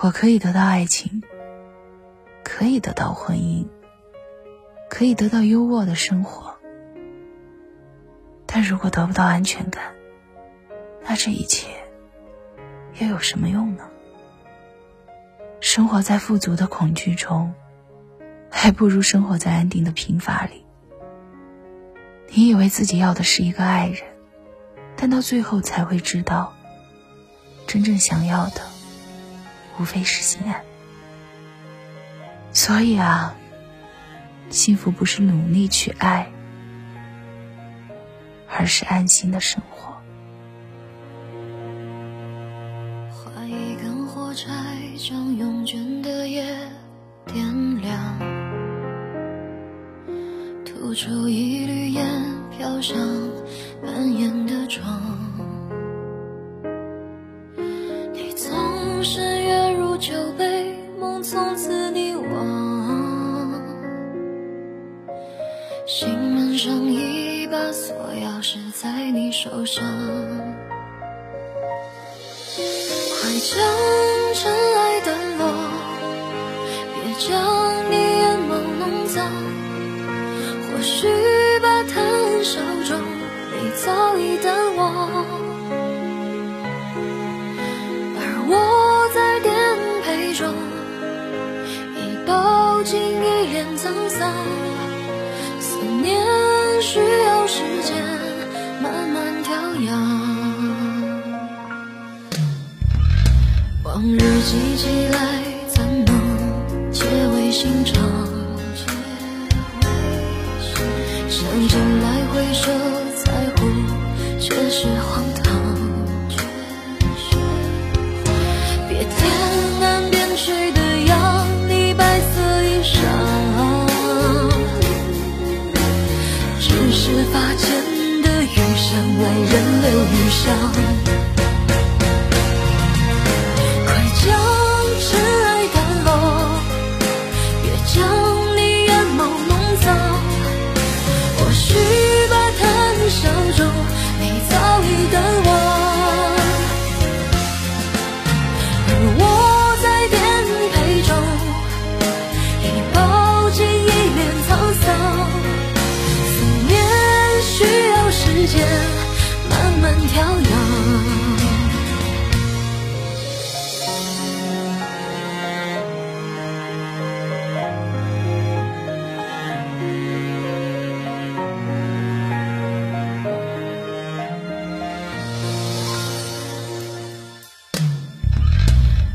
我可以得到爱情，可以得到婚姻，可以得到优渥的生活，但如果得不到安全感，那这一切又有什么用呢？生活在富足的恐惧中，还不如生活在安定的贫乏里。你以为自己要的是一个爱人，但到最后才会知道，真正想要的。无非是心安，所以啊，幸福不是努力去爱，而是安心的生活。画一根火柴，将拥卷的夜点亮，吐出一缕烟，飘向半掩的窗。心门上一把锁钥匙在你手上快将尘埃掸落别将往日记起来，怎能皆为心肠？想起来回首，在乎却是荒唐。别天南边陲的阳，你白色衣裳，只是发间。外人留余香。慢飘摇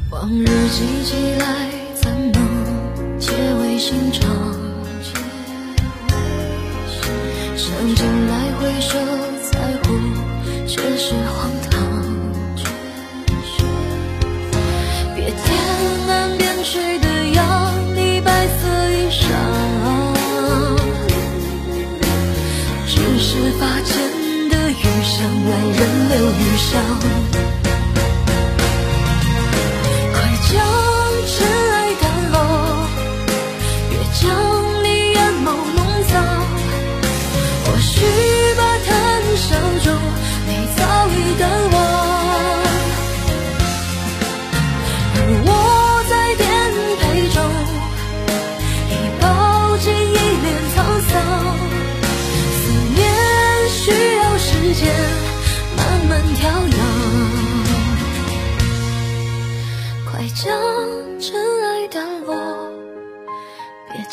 往日记起来，怎能结为心肠？想起来回首，在乎却是荒唐。别天南边陲的阳，你白色衣裳，只是八千的余香，外人留余香。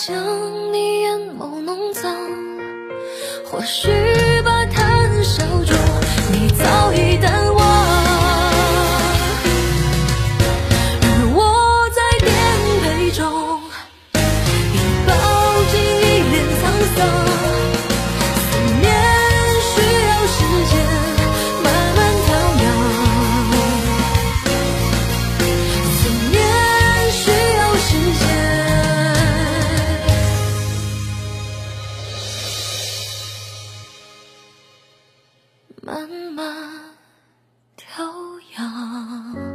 将你眼眸弄脏。或许把谈笑中。模样